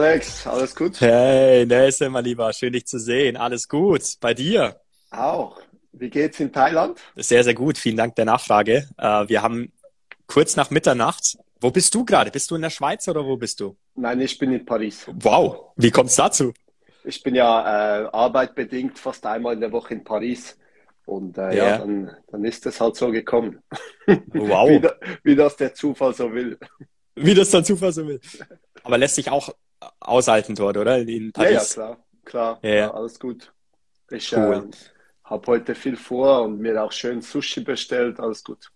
Alex, alles gut? Hey, Nelson, mein Lieber, schön dich zu sehen. Alles gut. Bei dir? Auch. Wie geht's in Thailand? Sehr, sehr gut. Vielen Dank der Nachfrage. Äh, wir haben kurz nach Mitternacht. Wo bist du gerade? Bist du in der Schweiz oder wo bist du? Nein, ich bin in Paris. Wow. Wie kommt's dazu? Ich bin ja äh, arbeitbedingt fast einmal in der Woche in Paris. Und äh, ja, ja dann, dann, ist es halt so gekommen. Wow. wie, da, wie das der Zufall so will. Wie das der Zufall so will. Aber lässt sich auch aushalten dort, oder? In Paris. Ja, ja klar. Klar, ja, ja. alles gut. Ich cool. äh, habe heute viel vor und mir auch schön Sushi bestellt. Alles gut.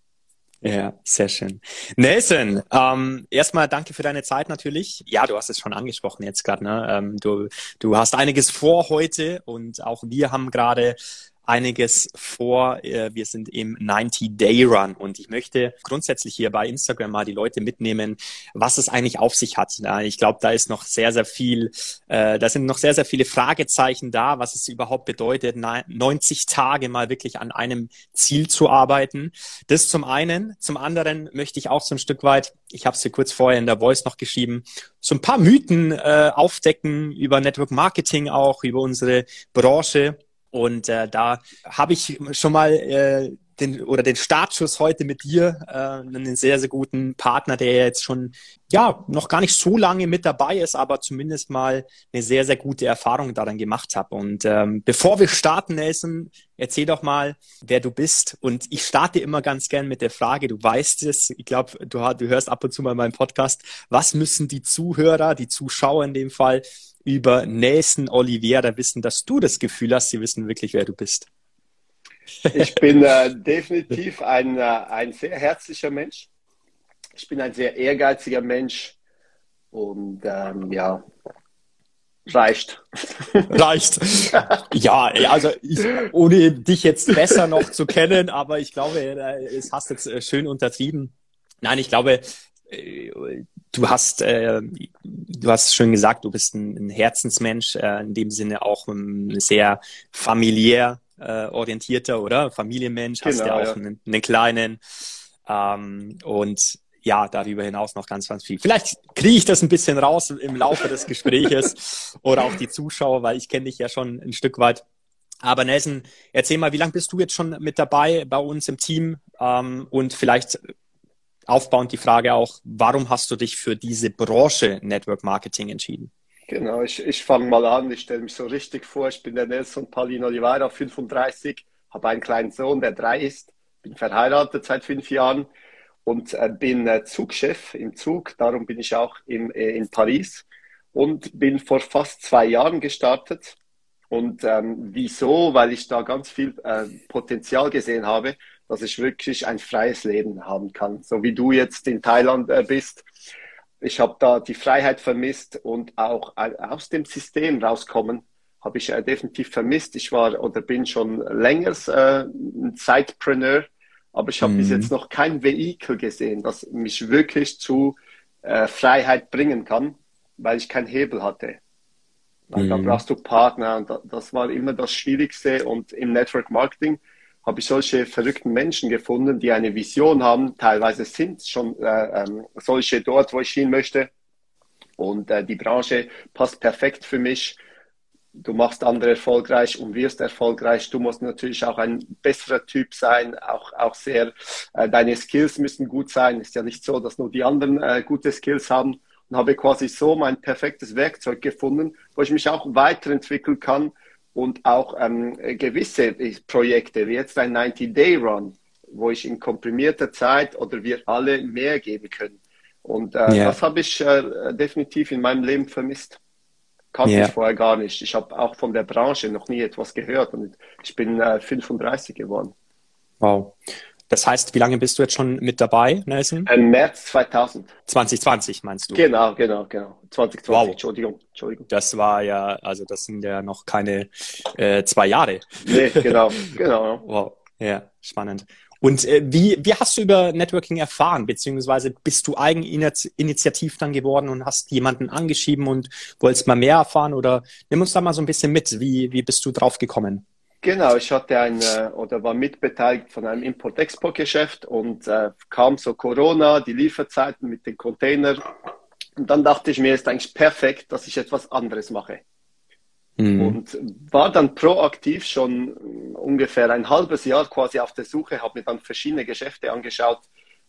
Ja, sehr schön. Nelson, ähm, erstmal danke für deine Zeit natürlich. Ja, du hast es schon angesprochen jetzt gerade. Ne? Ähm, du, du hast einiges vor heute und auch wir haben gerade einiges vor. Äh, wir sind im 90-Day-Run und ich möchte grundsätzlich hier bei Instagram mal die Leute mitnehmen, was es eigentlich auf sich hat. Ich glaube, da ist noch sehr, sehr viel, äh, da sind noch sehr, sehr viele Fragezeichen da, was es überhaupt bedeutet, 90 Tage mal wirklich an einem Ziel zu arbeiten. Das zum einen. Zum anderen möchte ich auch so ein Stück weit, ich habe es dir kurz vorher in der Voice noch geschrieben, so ein paar Mythen äh, aufdecken über Network Marketing auch, über unsere Branche und äh, da habe ich schon mal äh, den oder den Startschuss heute mit dir, äh, einen sehr, sehr guten Partner, der jetzt schon ja noch gar nicht so lange mit dabei ist, aber zumindest mal eine sehr, sehr gute Erfahrung daran gemacht habe. Und ähm, bevor wir starten, Nelson, erzähl doch mal, wer du bist. Und ich starte immer ganz gern mit der Frage, du weißt es, ich glaube, du, du hörst ab und zu mal meinen Podcast, was müssen die Zuhörer, die Zuschauer in dem Fall, über Nelson Oliveira wissen, dass du das Gefühl hast, sie wissen wirklich, wer du bist? Ich bin äh, definitiv ein, äh, ein sehr herzlicher Mensch. Ich bin ein sehr ehrgeiziger Mensch und ähm, ja, reicht. Reicht. Ja, also ich, ohne dich jetzt besser noch zu kennen, aber ich glaube, äh, es hast jetzt äh, schön untertrieben. Nein, ich glaube, äh, du hast, äh, du hast schon gesagt, du bist ein, ein Herzensmensch, äh, in dem Sinne auch ein sehr familiär äh, orientierter, oder? Familienmensch, genau, hast ja auch einen, einen kleinen. Ähm, und ja, darüber hinaus noch ganz, ganz viel. Vielleicht kriege ich das ein bisschen raus im Laufe des Gespräches oder auch die Zuschauer, weil ich kenne dich ja schon ein Stück weit. Aber Nelson, erzähl mal, wie lange bist du jetzt schon mit dabei bei uns im Team? Ähm, und vielleicht aufbauend die Frage auch, warum hast du dich für diese Branche Network Marketing entschieden? Genau, ich, ich fange mal an, ich stelle mich so richtig vor, ich bin der Nelson Paulino Oliveira, 35, habe einen kleinen Sohn, der drei ist, bin verheiratet seit fünf Jahren und äh, bin äh, Zugchef im Zug, darum bin ich auch im, äh, in Paris und bin vor fast zwei Jahren gestartet. Und ähm, wieso? Weil ich da ganz viel äh, Potenzial gesehen habe dass ich wirklich ein freies Leben haben kann. So wie du jetzt in Thailand äh, bist. Ich habe da die Freiheit vermisst und auch aus dem System rauskommen habe ich äh, definitiv vermisst. Ich war oder bin schon länger äh, ein Zeitpreneur, aber ich habe mhm. bis jetzt noch kein Vehikel gesehen, das mich wirklich zu Freiheit bringen kann, weil ich keinen Hebel hatte. Mhm. Da brauchst du Partner und das war immer das Schwierigste und im Network Marketing habe ich solche verrückten Menschen gefunden, die eine Vision haben. Teilweise sind schon äh, ähm, solche dort, wo ich hin möchte. Und äh, die Branche passt perfekt für mich. Du machst andere erfolgreich und wirst erfolgreich. Du musst natürlich auch ein besserer Typ sein, auch, auch sehr, äh, deine Skills müssen gut sein. Ist ja nicht so, dass nur die anderen äh, gute Skills haben. Und habe quasi so mein perfektes Werkzeug gefunden, wo ich mich auch weiterentwickeln kann und auch ähm, gewisse Projekte, wie jetzt ein 90-Day-Run, wo ich in komprimierter Zeit oder wir alle mehr geben können. Und äh, yeah. das habe ich äh, definitiv in meinem Leben vermisst. Kannte yeah. ich vorher gar nicht. Ich habe auch von der Branche noch nie etwas gehört und ich bin äh, 35 geworden. Wow. Das heißt, wie lange bist du jetzt schon mit dabei, Nelson? Im März 2000. 2020 meinst du? Genau, genau, genau. 2020, wow. Entschuldigung, Entschuldigung. Das war ja, also das sind ja noch keine äh, zwei Jahre. Nee, genau, genau. wow, ja, spannend. Und äh, wie, wie hast du über Networking erfahren, beziehungsweise bist du eigeninitiativ dann geworden und hast jemanden angeschrieben und wolltest mal mehr erfahren oder nimm uns da mal so ein bisschen mit. Wie, wie bist du drauf gekommen? Genau, ich hatte ein äh, oder war mitbeteiligt von einem Import-Export-Geschäft und äh, kam so Corona, die Lieferzeiten mit den Containern Und dann dachte ich mir, ist eigentlich perfekt, dass ich etwas anderes mache. Mhm. Und war dann proaktiv schon ungefähr ein halbes Jahr quasi auf der Suche, habe mir dann verschiedene Geschäfte angeschaut.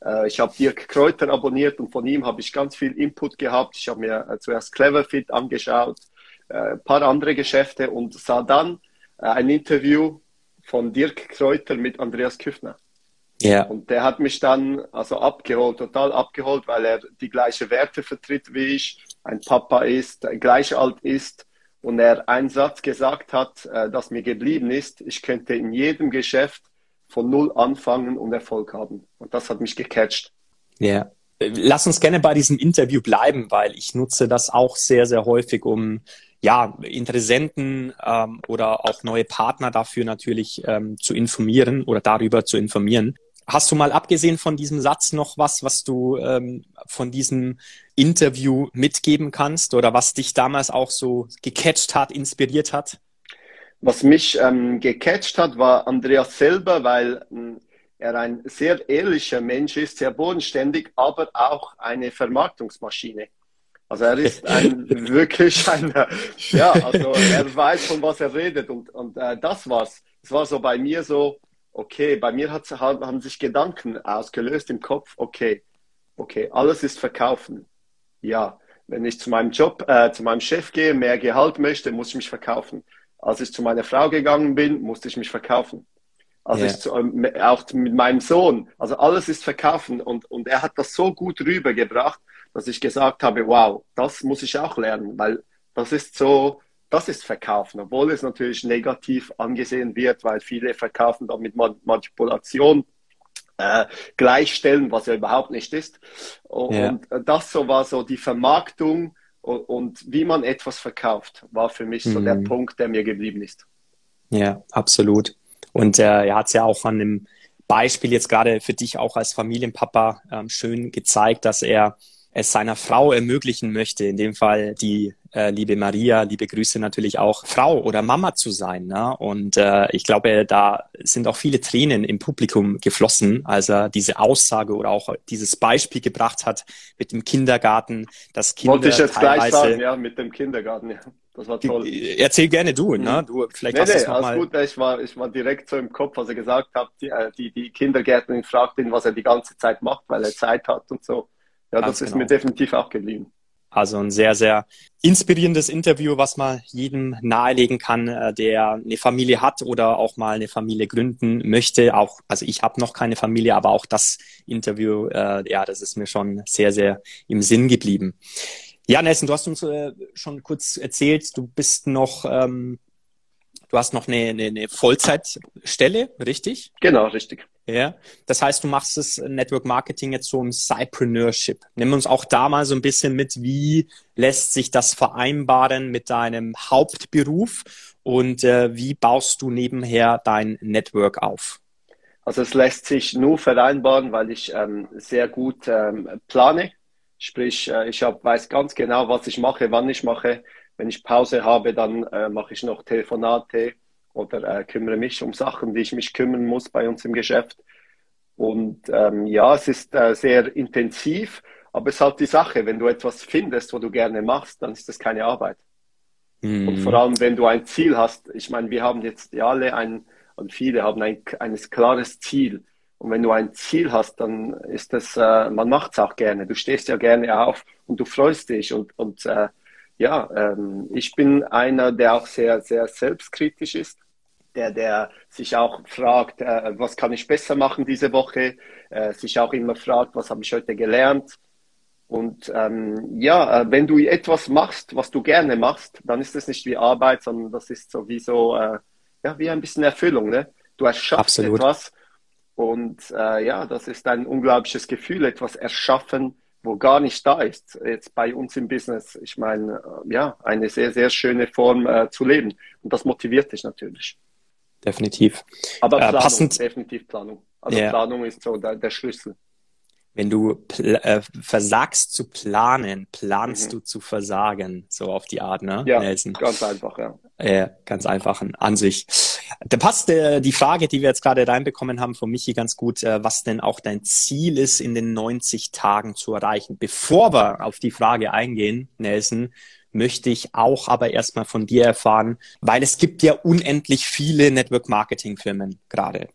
Äh, ich habe Dirk Kräuter abonniert und von ihm habe ich ganz viel Input gehabt. Ich habe mir äh, zuerst Cleverfit angeschaut, äh, ein paar andere Geschäfte und sah dann ein Interview von Dirk Kräuter mit Andreas Küffner. Ja. Und der hat mich dann also abgeholt, total abgeholt, weil er die gleiche Werte vertritt wie ich, ein Papa ist, gleich alt ist und er einen Satz gesagt hat, äh, das mir geblieben ist, ich könnte in jedem Geschäft von null anfangen und Erfolg haben. Und das hat mich gecatcht. Ja. Lass uns gerne bei diesem Interview bleiben, weil ich nutze das auch sehr, sehr häufig, um ja, Interessenten ähm, oder auch neue Partner dafür natürlich ähm, zu informieren oder darüber zu informieren. Hast du mal abgesehen von diesem Satz noch was, was du ähm, von diesem Interview mitgeben kannst oder was dich damals auch so gecatcht hat, inspiriert hat? Was mich ähm, gecatcht hat, war Andreas selber, weil ähm, er ein sehr ehrlicher Mensch ist, sehr bodenständig, aber auch eine Vermarktungsmaschine. Also er ist ein, wirklich ein, ja, also er weiß, von was er redet und, und äh, das war's. Es war so bei mir so, okay, bei mir hat, haben sich Gedanken ausgelöst im Kopf, okay, okay, alles ist verkaufen. Ja, wenn ich zu meinem Job, äh, zu meinem Chef gehe, mehr Gehalt möchte, muss ich mich verkaufen. Als ich zu meiner Frau gegangen bin, musste ich mich verkaufen. Als yeah. ich zu, ähm, auch mit meinem Sohn, also alles ist verkaufen und, und er hat das so gut rübergebracht, dass ich gesagt habe, wow, das muss ich auch lernen, weil das ist so, das ist Verkaufen, obwohl es natürlich negativ angesehen wird, weil viele verkaufen dann mit Manipulation äh, gleichstellen, was ja überhaupt nicht ist. Und ja. das so war so die Vermarktung und, und, wie man etwas verkauft, war für mich so mhm. der Punkt, der mir geblieben ist. Ja, absolut. Und äh, er hat es ja auch an dem Beispiel jetzt gerade für dich auch als Familienpapa ähm, schön gezeigt, dass er es seiner Frau ermöglichen möchte, in dem Fall die äh, liebe Maria, liebe Grüße natürlich auch, Frau oder Mama zu sein. Ne? Und äh, ich glaube, da sind auch viele Tränen im Publikum geflossen, als er diese Aussage oder auch dieses Beispiel gebracht hat mit dem Kindergarten, dass Kinder Wollte ich jetzt gleich sagen, ja, mit dem Kindergarten, ja. Das war toll. Erzähl gerne du, ne? Mhm. Du, vielleicht nee, hast nee, alles mal... gut. Ich war, ich war direkt so im Kopf, als er gesagt hat, die, äh, die, die Kindergärtnerin fragt ihn, was er die ganze Zeit macht, weil er Zeit hat und so. Ja, Ganz das ist genau. mir definitiv auch geblieben. Also ein sehr, sehr inspirierendes Interview, was man jedem nahelegen kann, äh, der eine Familie hat oder auch mal eine Familie gründen möchte. Auch, also ich habe noch keine Familie, aber auch das Interview, äh, ja, das ist mir schon sehr, sehr im Sinn geblieben. Ja, Nelson, du hast uns äh, schon kurz erzählt, du bist noch ähm, Du hast noch eine, eine, eine Vollzeitstelle, richtig? Genau, richtig. Ja, das heißt, du machst das Network Marketing jetzt so im Cypreneurship. Nimm uns auch da mal so ein bisschen mit, wie lässt sich das vereinbaren mit deinem Hauptberuf und äh, wie baust du nebenher dein Network auf? Also es lässt sich nur vereinbaren, weil ich ähm, sehr gut ähm, plane. Sprich, äh, ich hab, weiß ganz genau, was ich mache, wann ich mache. Wenn ich Pause habe, dann äh, mache ich noch Telefonate oder äh, kümmere mich um Sachen, die ich mich kümmern muss bei uns im Geschäft. Und ähm, ja, es ist äh, sehr intensiv, aber es ist halt die Sache, wenn du etwas findest, wo du gerne machst, dann ist das keine Arbeit. Mhm. Und vor allem, wenn du ein Ziel hast, ich meine, wir haben jetzt ja alle ein, und viele haben ein, ein klares Ziel. Und wenn du ein Ziel hast, dann ist das, äh, man macht es auch gerne. Du stehst ja gerne auf und du freust dich und, und äh, ja, ähm, ich bin einer, der auch sehr, sehr selbstkritisch ist, der, der sich auch fragt, äh, was kann ich besser machen diese Woche, äh, sich auch immer fragt, was habe ich heute gelernt. Und ähm, ja, äh, wenn du etwas machst, was du gerne machst, dann ist das nicht wie Arbeit, sondern das ist sowieso äh, ja, wie ein bisschen Erfüllung. Ne? Du erschaffst Absolut. etwas und äh, ja, das ist ein unglaubliches Gefühl, etwas erschaffen, wo gar nicht da ist, jetzt bei uns im Business. Ich meine, äh, ja, eine sehr, sehr schöne Form äh, zu leben. Und das motiviert dich natürlich. Definitiv. Aber äh, Planung, äh, passend, definitiv Planung. Also yeah. Planung ist so der, der Schlüssel. Wenn du äh, versagst zu planen, planst mhm. du zu versagen, so auf die Art, ne? Ja, Nelson? ganz einfach, ja. Äh, ganz einfach an sich. Da passt äh, die Frage, die wir jetzt gerade reinbekommen haben von Michi ganz gut, äh, was denn auch dein Ziel ist, in den 90 Tagen zu erreichen. Bevor wir auf die Frage eingehen, Nelson, möchte ich auch aber erstmal von dir erfahren, weil es gibt ja unendlich viele Network-Marketing-Firmen gerade.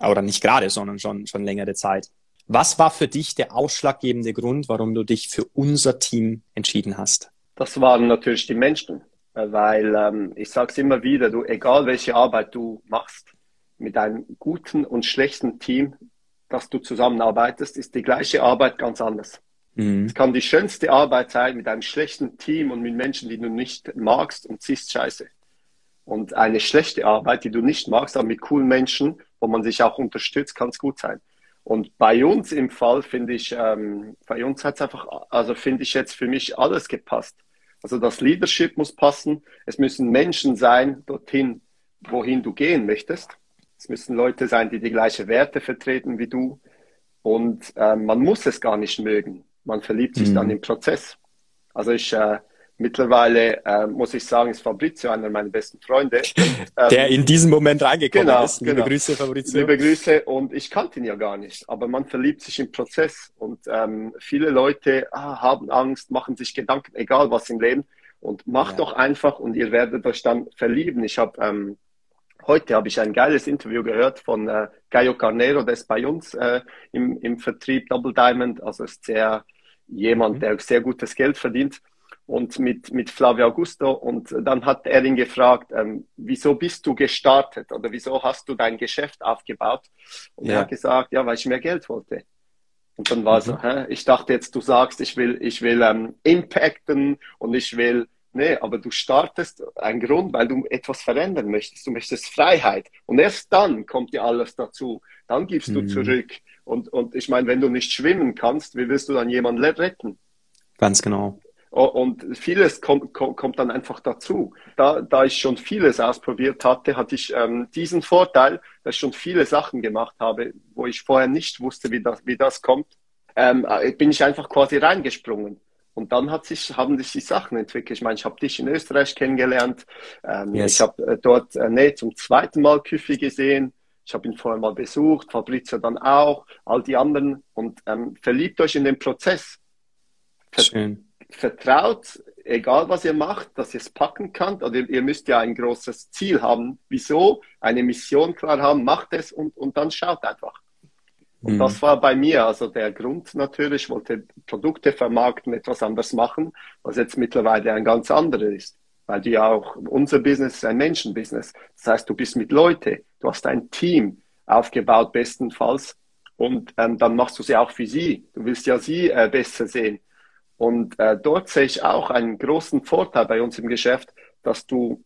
Oder nicht gerade, sondern schon, schon längere Zeit. Was war für dich der ausschlaggebende Grund, warum du dich für unser Team entschieden hast? Das waren natürlich die Menschen, weil ähm, ich sage es immer wieder, du, egal welche Arbeit du machst, mit einem guten und schlechten Team, das du zusammenarbeitest, ist die gleiche Arbeit ganz anders. Mhm. Es kann die schönste Arbeit sein mit einem schlechten Team und mit Menschen, die du nicht magst und siehst scheiße. Und eine schlechte Arbeit, die du nicht magst, aber mit coolen Menschen, wo man sich auch unterstützt, kann es gut sein. Und bei uns im Fall finde ich, ähm, bei uns hat es einfach, also finde ich jetzt für mich alles gepasst. Also das Leadership muss passen. Es müssen Menschen sein dorthin, wohin du gehen möchtest. Es müssen Leute sein, die die gleichen Werte vertreten wie du. Und äh, man muss es gar nicht mögen. Man verliebt sich mhm. dann im Prozess. Also ich, äh, Mittlerweile äh, muss ich sagen, ist Fabrizio einer meiner besten Freunde. Der ähm, in diesem Moment reingekommen genau, ist. Liebe genau. Grüße, Fabrizio. Liebe Grüße und ich kannte ihn ja gar nicht, aber man verliebt sich im Prozess und ähm, viele Leute ah, haben Angst, machen sich Gedanken, egal was im Leben und macht ja. doch einfach und ihr werdet euch dann verlieben. Ich habe ähm, heute habe ich ein geiles Interview gehört von äh, Gaio Carnero, der ist bei uns äh, im, im Vertrieb Double Diamond, also ist sehr jemand, mhm. der sehr gutes Geld verdient und mit, mit Flavio Augusto. Und dann hat er ihn gefragt, ähm, wieso bist du gestartet oder wieso hast du dein Geschäft aufgebaut? Und ja. er hat gesagt, ja, weil ich mehr Geld wollte. Und dann war mhm. so, hä? ich dachte jetzt, du sagst, ich will, ich will ähm, impacten und ich will, nee, aber du startest einen Grund, weil du etwas verändern möchtest. Du möchtest Freiheit. Und erst dann kommt dir alles dazu. Dann gibst mhm. du zurück. Und, und ich meine, wenn du nicht schwimmen kannst, wie willst du dann jemanden retten? Ganz genau. Und vieles kommt, kommt, kommt dann einfach dazu. Da, da ich schon vieles ausprobiert hatte, hatte ich ähm, diesen Vorteil, dass ich schon viele Sachen gemacht habe, wo ich vorher nicht wusste, wie das, wie das kommt. Ähm, äh, bin ich einfach quasi reingesprungen. Und dann hat sich, haben sich die Sachen entwickelt. Ich meine, ich habe dich in Österreich kennengelernt. Ähm, yes. Ich habe äh, dort äh, nee, zum zweiten Mal Küffi gesehen. Ich habe ihn vorher mal besucht, Fabrizio dann auch, all die anderen. Und ähm, verliebt euch in den Prozess. Schön vertraut, egal was ihr macht, dass ihr es packen könnt. Oder ihr müsst ja ein großes Ziel haben. Wieso? Eine Mission klar haben, macht es und, und dann schaut einfach. Und mhm. das war bei mir also der Grund natürlich. Ich wollte Produkte vermarkten, etwas anders machen, was jetzt mittlerweile ein ganz anderes ist. Weil du ja auch, unser Business ist ein Menschenbusiness. Das heißt, du bist mit Leute, du hast ein Team aufgebaut bestenfalls und ähm, dann machst du sie auch für sie. Du willst ja sie äh, besser sehen. Und äh, dort sehe ich auch einen großen Vorteil bei uns im Geschäft, dass du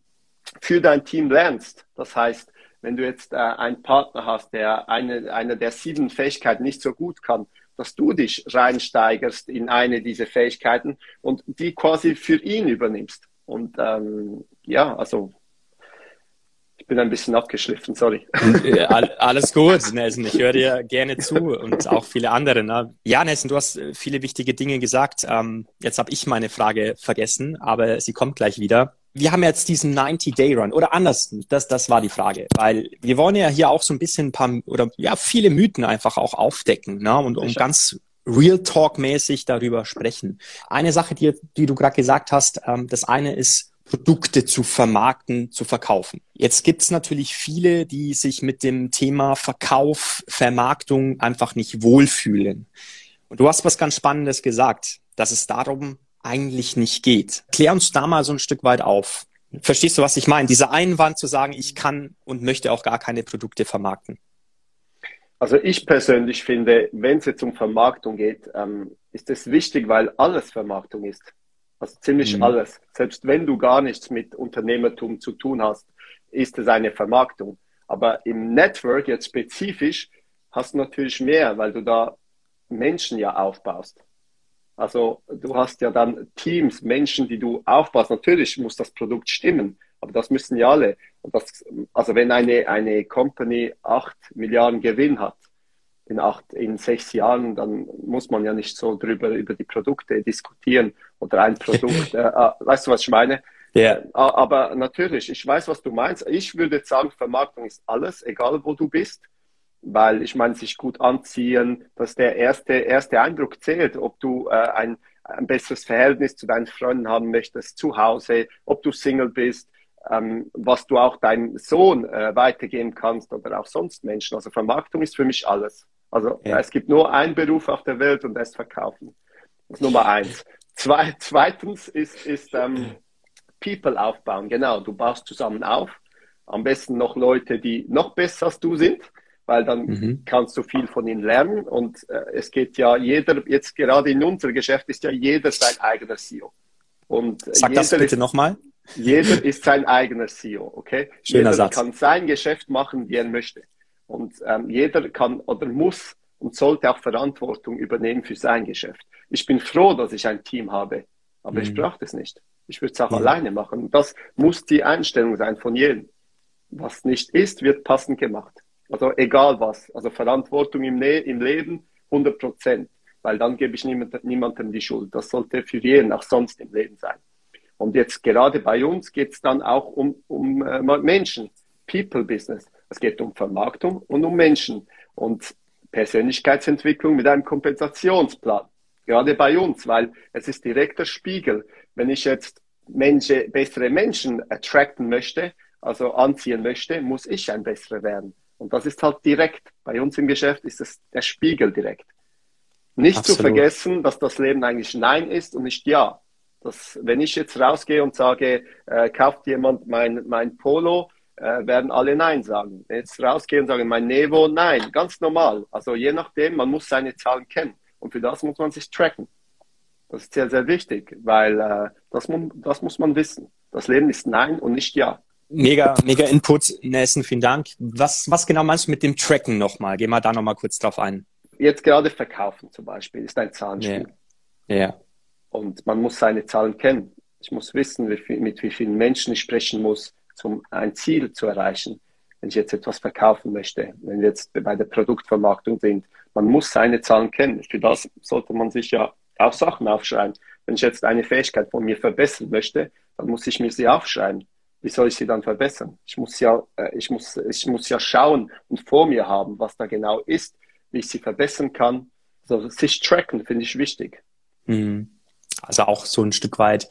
für dein Team lernst. Das heißt, wenn du jetzt äh, einen Partner hast, der eine, eine der sieben Fähigkeiten nicht so gut kann, dass du dich reinsteigerst in eine dieser Fähigkeiten und die quasi für ihn übernimmst. Und ähm, ja, also ich bin ein bisschen abgeschliffen, sorry. Äh, alles gut, Nelson. Ich höre dir gerne zu und auch viele andere. Ne? Ja, Nelson, du hast äh, viele wichtige Dinge gesagt. Ähm, jetzt habe ich meine Frage vergessen, aber sie kommt gleich wieder. Wir haben jetzt diesen 90-Day-Run oder anders, das, das war die Frage, weil wir wollen ja hier auch so ein bisschen ein paar oder ja viele Mythen einfach auch aufdecken ne? und um ganz Real Talk-mäßig darüber sprechen. Eine Sache, die, die du gerade gesagt hast, ähm, das eine ist Produkte zu vermarkten, zu verkaufen. Jetzt gibt's natürlich viele, die sich mit dem Thema Verkauf, Vermarktung einfach nicht wohlfühlen. Und du hast was ganz Spannendes gesagt, dass es darum eigentlich nicht geht. Klär uns da mal so ein Stück weit auf. Verstehst du, was ich meine? Dieser Einwand zu sagen, ich kann und möchte auch gar keine Produkte vermarkten. Also ich persönlich finde, wenn es jetzt um Vermarktung geht, ähm, ist es wichtig, weil alles Vermarktung ist. Also ziemlich mhm. alles. Selbst wenn du gar nichts mit Unternehmertum zu tun hast, ist es eine Vermarktung. Aber im Network jetzt spezifisch hast du natürlich mehr, weil du da Menschen ja aufbaust. Also du hast ja dann Teams, Menschen, die du aufbaust. Natürlich muss das Produkt stimmen, aber das müssen ja alle. Das, also wenn eine, eine Company acht Milliarden Gewinn hat, in acht, in sechs Jahren, dann muss man ja nicht so drüber über die Produkte diskutieren oder ein Produkt. äh, äh weißt du, was ich meine? Ja. Yeah. Aber natürlich, ich weiß, was du meinst. Ich würde sagen, Vermarktung ist alles, egal wo du bist weil ich meine, sich gut anziehen, dass der erste, erste Eindruck zählt, ob du äh, ein, ein besseres Verhältnis zu deinen Freunden haben möchtest, zu Hause, ob du Single bist, ähm, was du auch deinem Sohn äh, weitergeben kannst oder auch sonst Menschen. Also Vermarktung ist für mich alles. Also ja. es gibt nur einen Beruf auf der Welt und das ist Verkaufen. Das ist Nummer eins. Zwei, zweitens ist, ist ähm, People aufbauen. Genau, du baust zusammen auf. Am besten noch Leute, die noch besser als du sind weil dann mhm. kannst du viel von ihnen lernen. Und äh, es geht ja jeder, jetzt gerade in unserem Geschäft ist ja jeder sein eigener CEO. Und Sag das bitte nochmal. Jeder ist sein eigener CEO, okay? Schöner jeder Satz. kann sein Geschäft machen, wie er möchte. Und ähm, jeder kann oder muss und sollte auch Verantwortung übernehmen für sein Geschäft. Ich bin froh, dass ich ein Team habe, aber mhm. ich brauche das nicht. Ich würde es auch ja. alleine machen. Das muss die Einstellung sein von jedem. Was nicht ist, wird passend gemacht. Also egal was. Also Verantwortung im, ne im Leben 100 Prozent, weil dann gebe ich niemand, niemandem die Schuld. Das sollte für jeden auch sonst im Leben sein. Und jetzt gerade bei uns geht es dann auch um, um äh, Menschen, People Business. Es geht um Vermarktung und um Menschen und Persönlichkeitsentwicklung mit einem Kompensationsplan. Gerade bei uns, weil es ist direkter Spiegel. Wenn ich jetzt Menschen, bessere Menschen attracten möchte, also anziehen möchte, muss ich ein besserer werden. Und das ist halt direkt. Bei uns im Geschäft ist es der Spiegel direkt. Nicht Absolut. zu vergessen, dass das Leben eigentlich Nein ist und nicht Ja. Das, wenn ich jetzt rausgehe und sage, äh, kauft jemand mein, mein Polo, äh, werden alle Nein sagen. Jetzt rausgehe und sage, mein Nevo, Nein. Ganz normal. Also je nachdem, man muss seine Zahlen kennen. Und für das muss man sich tracken. Das ist sehr, sehr wichtig, weil äh, das, das muss man wissen. Das Leben ist Nein und nicht Ja. Mega, mega Input, Nelson, vielen Dank. Was, was genau meinst du mit dem Tracken nochmal? Geh mal da nochmal kurz drauf ein. Jetzt gerade verkaufen zum Beispiel ist ein Zahlenspiel. Ja. Yeah. Und man muss seine Zahlen kennen. Ich muss wissen, wie viel, mit wie vielen Menschen ich sprechen muss, um ein Ziel zu erreichen. Wenn ich jetzt etwas verkaufen möchte, wenn wir jetzt bei der Produktvermarktung sind, man muss seine Zahlen kennen. Für das sollte man sich ja auch Sachen aufschreiben. Wenn ich jetzt eine Fähigkeit von mir verbessern möchte, dann muss ich mir sie aufschreiben wie soll ich sie dann verbessern? Ich muss ja, äh, ich muss, ich muss ja schauen und vor mir haben, was da genau ist, wie ich sie verbessern kann. Also sich tracken finde ich wichtig. Mhm. Also auch so ein Stück weit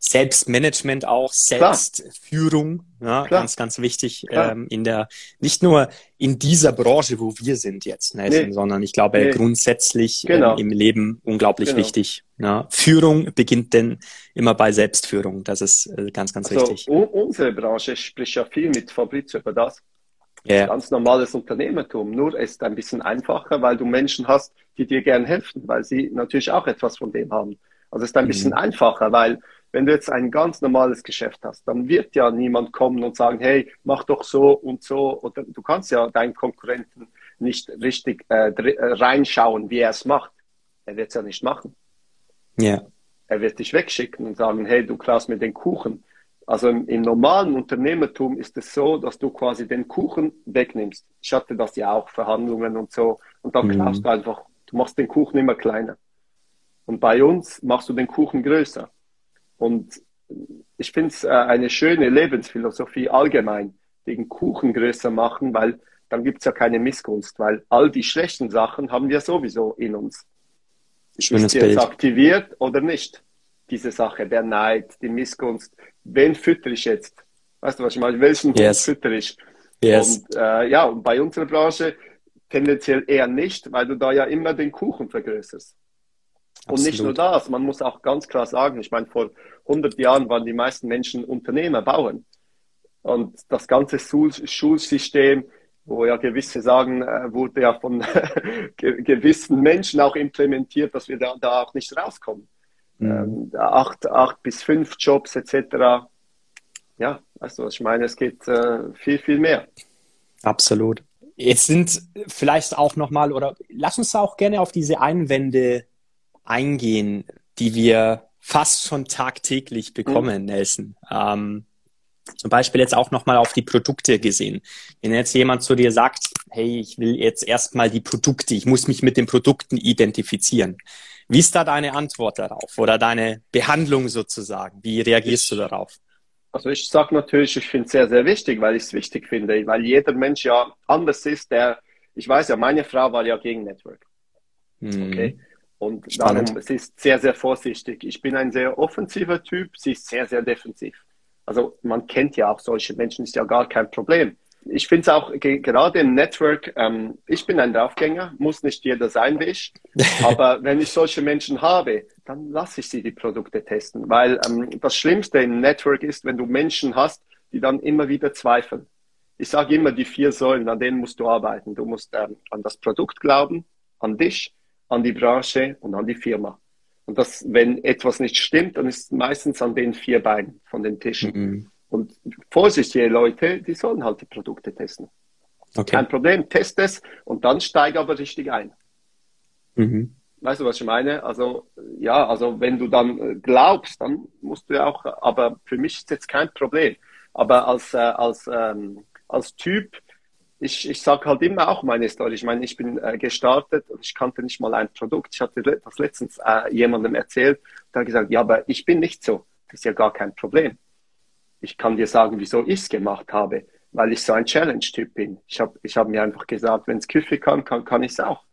Selbstmanagement auch, Selbstführung, ja, ganz, ganz wichtig ähm, in der, nicht nur in dieser Branche, wo wir sind jetzt, Nathan, nee. sondern ich glaube nee. grundsätzlich genau. ähm, im Leben unglaublich genau. wichtig. Ja. Führung beginnt denn immer bei Selbstführung, das ist äh, ganz, ganz also, wichtig. Unsere Branche spricht ja viel mit Fabrizio über das. Yeah. Ganz normales Unternehmertum. Nur ist ein bisschen einfacher, weil du Menschen hast, die dir gern helfen, weil sie natürlich auch etwas von dem haben. Also es ist ein mhm. bisschen einfacher, weil wenn du jetzt ein ganz normales Geschäft hast, dann wird ja niemand kommen und sagen, hey, mach doch so und so. Oder du kannst ja deinen Konkurrenten nicht richtig äh, äh reinschauen, wie er es macht. Er wird es ja nicht machen. Ja. Er wird dich wegschicken und sagen, hey, du klaust mir den Kuchen. Also im, im, normalen Unternehmertum ist es so, dass du quasi den Kuchen wegnimmst. Ich hatte das ja auch, Verhandlungen und so. Und dann mhm. klaust du einfach, du machst den Kuchen immer kleiner. Und bei uns machst du den Kuchen größer. Und ich finde es äh, eine schöne Lebensphilosophie allgemein, den Kuchen größer machen, weil dann gibt es ja keine Missgunst, weil all die schlechten Sachen haben wir sowieso in uns. Schönes ist jetzt aktiviert oder nicht? Diese Sache, der Neid, die Missgunst. Wen fütter ich jetzt? Weißt du, was ich meine? Welchen yes. fütter ich? Yes. Und äh, ja, und bei unserer Branche tendenziell eher nicht, weil du da ja immer den Kuchen vergrößerst. Und nicht nur das, man muss auch ganz klar sagen, ich meine, vor 100 Jahren waren die meisten Menschen Unternehmer, Bauern. Und das ganze Schulsystem, wo ja gewisse sagen, äh, wurde ja von gewissen Menschen auch implementiert, dass wir da, da auch nicht rauskommen. Mhm. Ähm, acht, acht bis fünf Jobs etc. Ja, was ich meine? Es geht äh, viel, viel mehr. Absolut. Jetzt sind vielleicht auch nochmal, oder lass uns auch gerne auf diese Einwände eingehen, die wir fast schon tagtäglich bekommen, mhm. Nelson. Ähm, zum Beispiel jetzt auch nochmal auf die Produkte gesehen. Wenn jetzt jemand zu dir sagt, hey, ich will jetzt erstmal die Produkte, ich muss mich mit den Produkten identifizieren. Wie ist da deine Antwort darauf oder deine Behandlung sozusagen? Wie reagierst ich, du darauf? Also ich sage natürlich, ich finde es sehr, sehr wichtig, weil ich es wichtig finde, weil jeder Mensch ja anders ist. Der, ich weiß ja, meine Frau war ja gegen Network. Mhm. Okay. Und Spannend. darum, sie ist sehr, sehr vorsichtig. Ich bin ein sehr offensiver Typ, sie ist sehr, sehr defensiv. Also man kennt ja auch solche Menschen, ist ja gar kein Problem. Ich finde es auch gerade im Network, ähm, ich bin ein Draufgänger, muss nicht jeder sein wie ich, aber wenn ich solche Menschen habe, dann lasse ich sie die Produkte testen, weil ähm, das Schlimmste im Network ist, wenn du Menschen hast, die dann immer wieder zweifeln. Ich sage immer die vier Säulen, an denen musst du arbeiten. Du musst ähm, an das Produkt glauben, an dich, an die Branche und an die Firma. Und das, wenn etwas nicht stimmt, dann ist es meistens an den vier Beinen von den Tischen. Mhm. Und vorsichtige Leute, die sollen halt die Produkte testen. Okay. Kein Problem, test es und dann steig aber richtig ein. Mhm. Weißt du, was ich meine? Also, ja, also wenn du dann glaubst, dann musst du ja auch, aber für mich ist jetzt kein Problem. Aber als, äh, als, ähm, als Typ, ich, ich sage halt immer auch meine Story. Ich meine, ich bin äh, gestartet und ich kannte nicht mal ein Produkt. Ich hatte das letztens äh, jemandem erzählt. Der hat gesagt, ja, aber ich bin nicht so. Das ist ja gar kein Problem. Ich kann dir sagen, wieso ich es gemacht habe, weil ich so ein Challenge-Typ bin. Ich habe ich hab mir einfach gesagt, wenn es Küche kann, kann, kann ich es auch.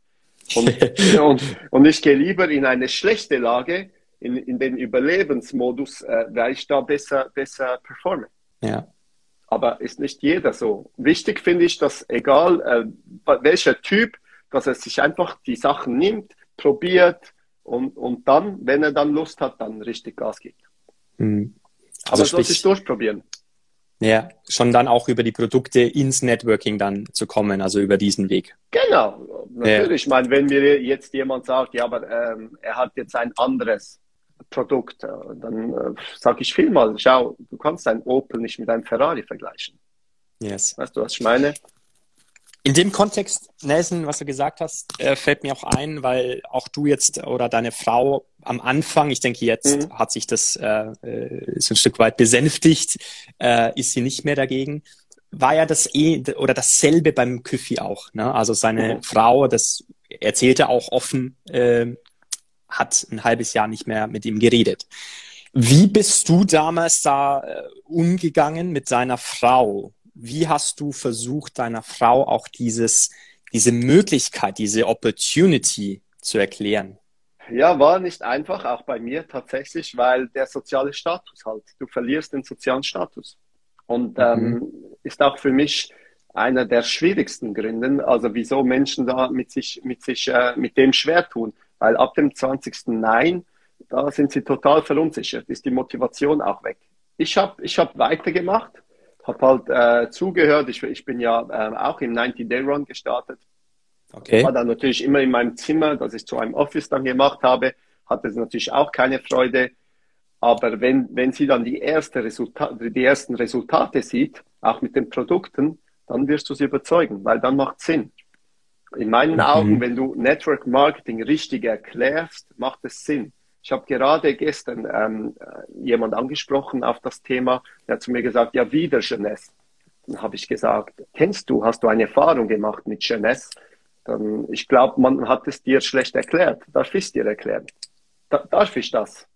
Und, und, und ich gehe lieber in eine schlechte Lage, in, in den Überlebensmodus, äh, weil ich da besser, besser performe. Ja. Aber ist nicht jeder so. Wichtig finde ich, dass egal äh, welcher Typ, dass er sich einfach die Sachen nimmt, probiert und, und dann, wenn er dann Lust hat, dann richtig Gas gibt. Mhm. Also Aber soll sich durchprobieren. Ja, schon dann auch über die Produkte ins Networking dann zu kommen, also über diesen Weg. Genau, natürlich. Ja. Ich meine, wenn mir jetzt jemand sagt, ja, aber ähm, er hat jetzt ein anderes Produkt, äh, dann äh, sage ich vielmal, schau, du kannst ein Opel nicht mit einem Ferrari vergleichen. Yes. Weißt du, was ich meine? In dem Kontext, Nelson, was du gesagt hast, äh, fällt mir auch ein, weil auch du jetzt oder deine Frau am Anfang, ich denke, jetzt mhm. hat sich das äh, äh, so ein Stück weit besänftigt, äh, ist sie nicht mehr dagegen. War ja das eh oder dasselbe beim Küffi auch. Ne? Also seine mhm. Frau, das erzählte auch offen, äh, hat ein halbes Jahr nicht mehr mit ihm geredet. Wie bist du damals da äh, umgegangen mit seiner Frau? wie hast du versucht, deiner Frau auch dieses, diese Möglichkeit, diese Opportunity zu erklären? Ja, war nicht einfach, auch bei mir tatsächlich, weil der soziale Status halt, du verlierst den sozialen Status. Und mhm. ähm, ist auch für mich einer der schwierigsten Gründe, also wieso Menschen da mit sich, mit sich, äh, mit dem schwer tun. Weil ab dem 20. Nein, da sind sie total verunsichert, ist die Motivation auch weg. Ich habe ich hab weitergemacht, habe halt äh, zugehört. Ich, ich bin ja äh, auch im 90-Day-Run gestartet. Okay. War dann natürlich immer in meinem Zimmer, das ich zu einem Office dann gemacht habe, hatte es natürlich auch keine Freude. Aber wenn, wenn sie dann die, erste Resultat, die ersten Resultate sieht, auch mit den Produkten, dann wirst du sie überzeugen, weil dann macht Sinn. In meinen mhm. Augen, wenn du Network Marketing richtig erklärst, macht es Sinn. Ich habe gerade gestern ähm, jemand angesprochen auf das Thema, der hat zu mir gesagt, ja, wieder Jeunesse. Dann habe ich gesagt, kennst du, hast du eine Erfahrung gemacht mit Jeunesse? Dann, ich glaube, man hat es dir schlecht erklärt. Darf ich es dir erklären? Da, darf ich das?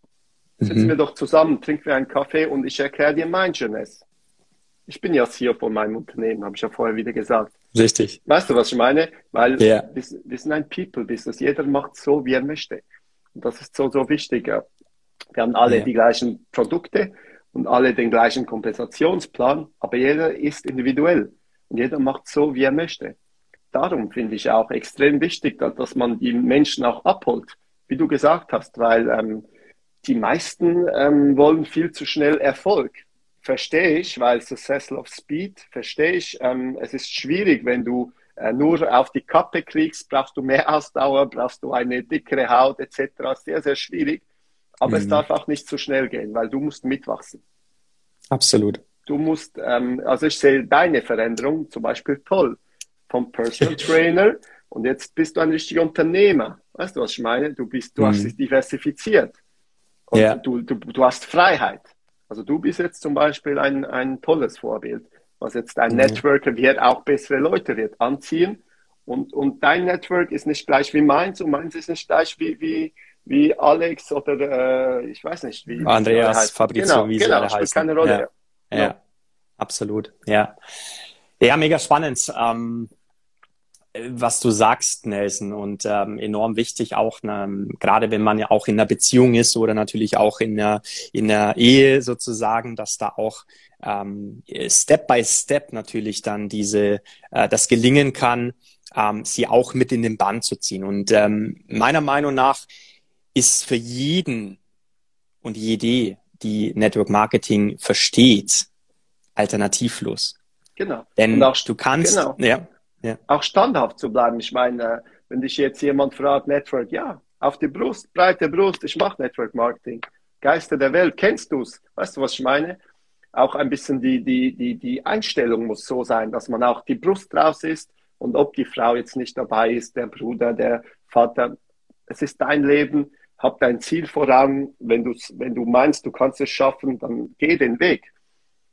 Sitzen mhm. wir doch zusammen, trinken wir einen Kaffee und ich erkläre dir mein Jeunesse. Ich bin ja CEO von meinem Unternehmen, habe ich ja vorher wieder gesagt. Richtig. Weißt du, was ich meine? Weil yeah. wir, wir sind ein People-Business. Jeder macht so, wie er möchte. Und das ist so, so wichtig. Ja. Wir haben alle ja. die gleichen Produkte und alle den gleichen Kompensationsplan, aber jeder ist individuell und jeder macht so, wie er möchte. Darum finde ich auch extrem wichtig, dass man die Menschen auch abholt, wie du gesagt hast, weil ähm, die meisten ähm, wollen viel zu schnell Erfolg. Verstehe ich, weil Success of Speed, verstehe ich. Ähm, es ist schwierig, wenn du äh, nur auf die Kappe kriegst, brauchst du mehr Ausdauer, brauchst du eine dickere Haut etc. Sehr, sehr schwierig. Aber mhm. es darf auch nicht zu schnell gehen, weil du musst mitwachsen. Absolut. Du musst, ähm, also ich sehe deine Veränderung zum Beispiel toll. Vom Personal Trainer und jetzt bist du ein richtiger Unternehmer. Weißt du, was ich meine? Du bist, du mhm. hast dich diversifiziert. Und yeah. du, du, du hast Freiheit. Also du bist jetzt zum Beispiel ein, ein tolles Vorbild. Was jetzt ein mhm. Networker wird, auch bessere Leute wird anziehen. Und, und dein Network ist nicht gleich wie meins und meins ist nicht gleich wie, wie, wie Alex oder äh, ich weiß nicht, wie. Andreas, Fabrizio, genau, wie sie genau, alle heißen. keine Rolle. Ja, ja. ja, absolut. Ja. Ja, mega spannend. Ähm, was du sagst, Nelson, und ähm, enorm wichtig auch, ne, gerade wenn man ja auch in einer Beziehung ist oder natürlich auch in der, in der Ehe sozusagen, dass da auch ähm, Step by Step natürlich dann diese, äh, das gelingen kann, ähm, sie auch mit in den Bann zu ziehen. Und ähm, meiner Meinung nach ist für jeden und jede, die Network Marketing versteht, alternativlos. Genau. Denn auch, du kannst, genau. ja, ja. auch standhaft zu bleiben. Ich meine, wenn dich jetzt jemand fragt, Network, ja, auf die Brust, breite Brust, ich mache Network Marketing. Geister der Welt, kennst du's? Weißt du, was ich meine? Auch ein bisschen die, die, die, die Einstellung muss so sein, dass man auch die Brust raus ist und ob die Frau jetzt nicht dabei ist, der Bruder, der Vater, es ist dein Leben, hab dein Ziel voran. Wenn du, wenn du meinst, du kannst es schaffen, dann geh den Weg.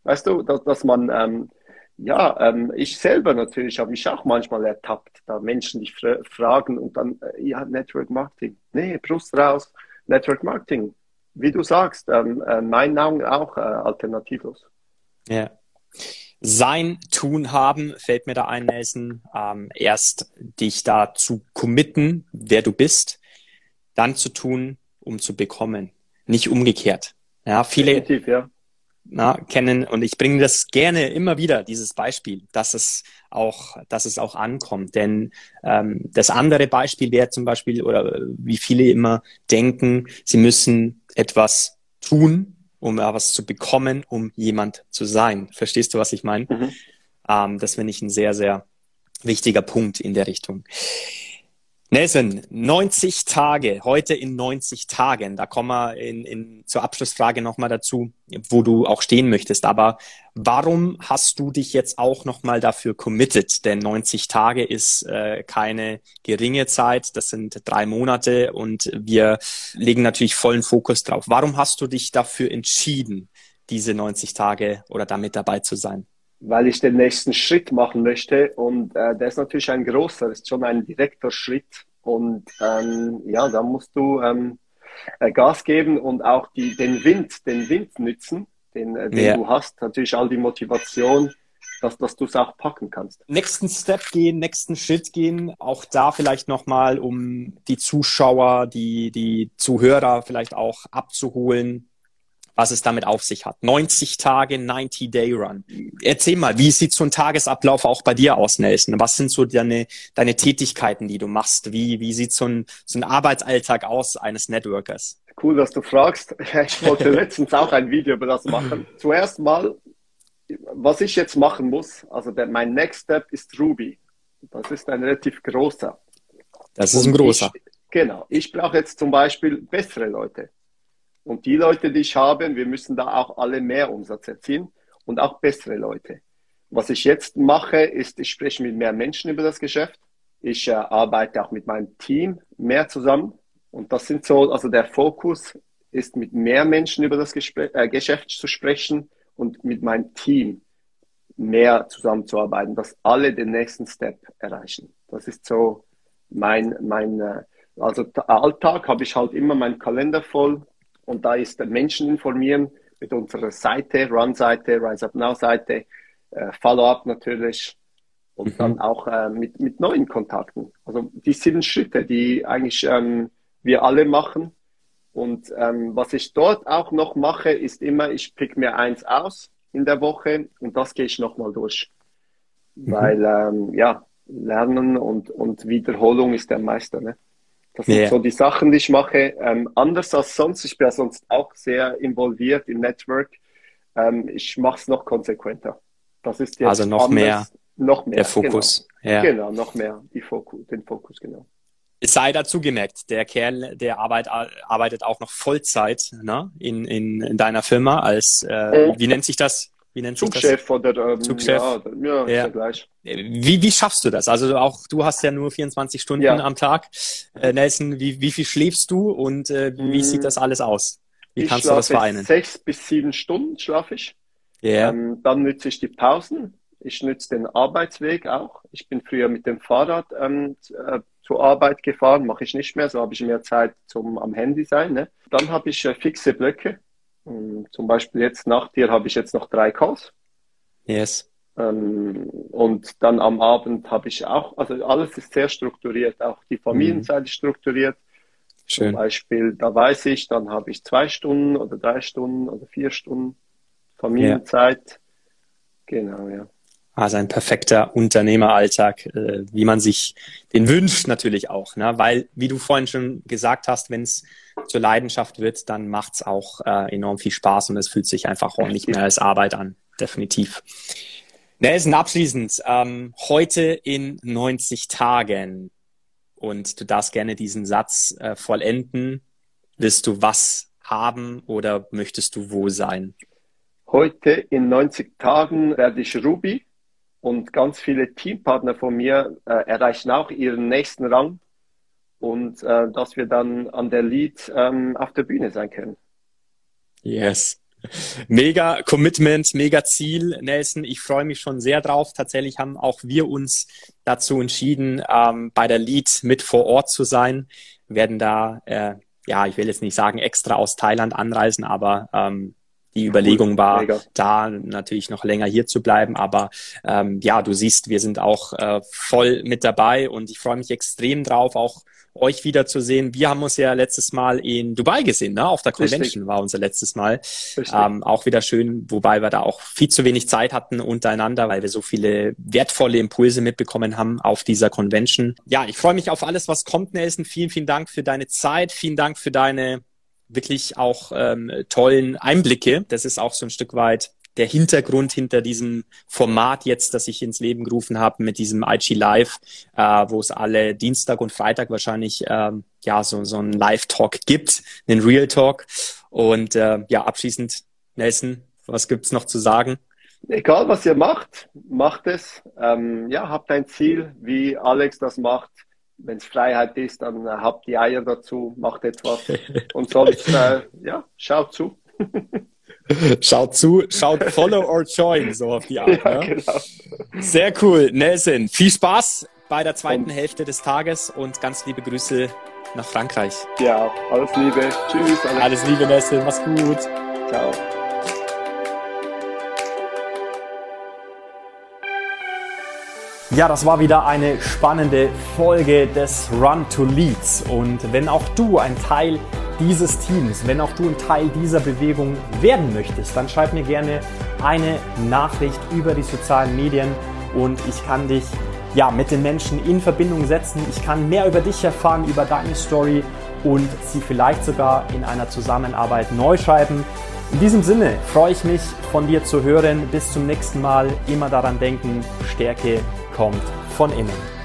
Weißt du, dass, dass man, ähm, ja, ähm, ich selber natürlich habe mich auch manchmal ertappt, da Menschen dich fra fragen und dann, äh, ja, Network Marketing. Nee, Brust raus, Network Marketing. Wie du sagst, ähm, äh, mein Augen auch äh, alternativlos. Ja. Sein, Tun, Haben fällt mir da ein, Nelson. Ähm, erst dich da zu committen, wer du bist, dann zu tun, um zu bekommen. Nicht umgekehrt. Ja, viele ja. Na, kennen und ich bringe das gerne immer wieder, dieses Beispiel, dass es auch, dass es auch ankommt. Denn ähm, das andere Beispiel wäre zum Beispiel, oder wie viele immer denken, sie müssen etwas tun, um etwas zu bekommen, um jemand zu sein. Verstehst du, was ich meine? Mhm. Ähm, das finde ich ein sehr, sehr wichtiger Punkt in der Richtung. Nelson, 90 Tage, heute in 90 Tagen. Da kommen wir in, in, zur Abschlussfrage nochmal dazu, wo du auch stehen möchtest. Aber warum hast du dich jetzt auch nochmal dafür committed? Denn 90 Tage ist äh, keine geringe Zeit. Das sind drei Monate und wir legen natürlich vollen Fokus drauf. Warum hast du dich dafür entschieden, diese 90 Tage oder damit dabei zu sein? Weil ich den nächsten Schritt machen möchte. Und äh, der ist natürlich ein großer, ist schon ein direkter Schritt. Und ähm, ja, da musst du ähm, äh, Gas geben und auch die, den Wind, den Wind nützen, den, äh, den ja. du hast. Natürlich all die Motivation, dass, dass du es auch packen kannst. Nächsten Step gehen, nächsten Schritt gehen. Auch da vielleicht nochmal, um die Zuschauer, die, die Zuhörer vielleicht auch abzuholen was es damit auf sich hat. 90 Tage, 90-Day-Run. Erzähl mal, wie sieht so ein Tagesablauf auch bei dir aus, Nelson? Was sind so deine, deine Tätigkeiten, die du machst? Wie, wie sieht so ein, so ein Arbeitsalltag aus eines Networkers? Cool, dass du fragst. Ich wollte letztens auch ein Video über das machen. Zuerst mal, was ich jetzt machen muss, also der, mein Next Step ist Ruby. Das ist ein relativ großer. Das ist ein großer. Ich, genau. Ich brauche jetzt zum Beispiel bessere Leute. Und die Leute, die ich habe, wir müssen da auch alle mehr Umsatz erzielen und auch bessere Leute. Was ich jetzt mache, ist, ich spreche mit mehr Menschen über das Geschäft. Ich äh, arbeite auch mit meinem Team mehr zusammen. Und das sind so, also der Fokus ist, mit mehr Menschen über das Gespräch, äh, Geschäft zu sprechen und mit meinem Team mehr zusammenzuarbeiten, dass alle den nächsten Step erreichen. Das ist so mein, mein, äh, also Alltag habe ich halt immer meinen Kalender voll und da ist Menschen informieren mit unserer Seite, Run-Seite, Rise Up Now-Seite, äh, Follow-up natürlich und mhm. dann auch äh, mit, mit neuen Kontakten. Also die sieben Schritte, die eigentlich ähm, wir alle machen. Und ähm, was ich dort auch noch mache, ist immer, ich pick mir eins aus in der Woche und das gehe ich nochmal durch. Mhm. Weil ähm, ja, Lernen und, und Wiederholung ist der Meister. Ne? Das sind yeah. so die Sachen, die ich mache. Ähm, anders als sonst. Ich bin ja sonst auch sehr involviert im Network. Ähm, ich mache es noch konsequenter. Das ist jetzt also noch anders, mehr. Noch mehr. Der Fokus. Genau, ja. genau noch mehr die Fokus, den Fokus, genau. Es sei dazu gemerkt, der Kerl, der arbeit, arbeitet auch noch Vollzeit ne? in, in, in deiner Firma als, äh, äh, wie nennt sich das? Wie nennt sich Zugchef das? oder ähm, Zugchef. Ja, ja, ja. gleich. Wie, wie schaffst du das? Also auch du hast ja nur 24 Stunden ja. am Tag. Äh, Nelson, wie, wie viel schläfst du und äh, wie hm. sieht das alles aus? Wie ich kannst du das vereinen? Sechs bis sieben Stunden schlafe ich. Yeah. Ähm, dann nütze ich die Pausen. Ich nütze den Arbeitsweg auch. Ich bin früher mit dem Fahrrad ähm, äh, zur Arbeit gefahren, mache ich nicht mehr, so habe ich mehr Zeit zum am Handy sein. Ne? Dann habe ich äh, fixe Blöcke. Ähm, zum Beispiel jetzt nach dir habe ich jetzt noch drei Calls. Yes. Ähm, und dann am Abend habe ich auch, also alles ist sehr strukturiert, auch die Familienzeit ist strukturiert. Schön. Zum Beispiel, da weiß ich, dann habe ich zwei Stunden oder drei Stunden oder vier Stunden Familienzeit. Ja. Genau, ja. Also ein perfekter Unternehmeralltag, äh, wie man sich den wünscht natürlich auch. Ne? Weil, wie du vorhin schon gesagt hast, wenn es zur Leidenschaft wird, dann macht's auch äh, enorm viel Spaß und es fühlt sich einfach auch nicht mehr als Arbeit an. Definitiv. Nelson, abschließend, ähm, heute in 90 Tagen und du darfst gerne diesen Satz äh, vollenden. Willst du was haben oder möchtest du wo sein? Heute in 90 Tagen werde ich Ruby und ganz viele Teampartner von mir äh, erreichen auch ihren nächsten Rang und äh, dass wir dann an der Lead ähm, auf der Bühne sein können. Yes. Mega Commitment, mega Ziel, Nelson. Ich freue mich schon sehr drauf. Tatsächlich haben auch wir uns dazu entschieden, ähm, bei der Lead mit vor Ort zu sein. Wir werden da, äh, ja, ich will jetzt nicht sagen extra aus Thailand anreisen, aber ähm, die Überlegung war, Mega. da natürlich noch länger hier zu bleiben. Aber ähm, ja, du siehst, wir sind auch äh, voll mit dabei und ich freue mich extrem drauf, auch euch wiederzusehen. Wir haben uns ja letztes Mal in Dubai gesehen, ne? Auf der Convention Richtig. war unser letztes Mal. Ähm, auch wieder schön, wobei wir da auch viel zu wenig Zeit hatten untereinander, weil wir so viele wertvolle Impulse mitbekommen haben auf dieser Convention. Ja, ich freue mich auf alles, was kommt, Nelson. Vielen, vielen Dank für deine Zeit. Vielen Dank für deine wirklich auch ähm, tollen Einblicke. Das ist auch so ein Stück weit der Hintergrund hinter diesem Format jetzt, das ich ins Leben gerufen habe mit diesem IG Live, äh, wo es alle Dienstag und Freitag wahrscheinlich ähm, ja so so ein Live-Talk gibt, einen Real Talk. Und äh, ja, abschließend, Nelson, was gibt's noch zu sagen? Egal was ihr macht, macht es. Ähm, ja, habt ein Ziel, wie Alex das macht. Wenn es Freiheit ist, dann äh, habt die Eier dazu, macht etwas. Und sonst, äh, ja, schaut zu. Schaut zu, schaut follow or join, so auf die Art. Ja, ne? genau. Sehr cool. Nelson, viel Spaß bei der zweiten und Hälfte des Tages und ganz liebe Grüße nach Frankreich. Ja, alles Liebe. Tschüss. Alles, alles Liebe, Nelson. Mach's gut. Ciao. Ja, das war wieder eine spannende Folge des Run to Leads. Und wenn auch du ein Teil dieses Teams, wenn auch du ein Teil dieser Bewegung werden möchtest, dann schreib mir gerne eine Nachricht über die sozialen Medien und ich kann dich ja, mit den Menschen in Verbindung setzen. Ich kann mehr über dich erfahren, über deine Story und sie vielleicht sogar in einer Zusammenarbeit neu schreiben. In diesem Sinne freue ich mich von dir zu hören. Bis zum nächsten Mal. Immer daran denken, Stärke kommt von innen.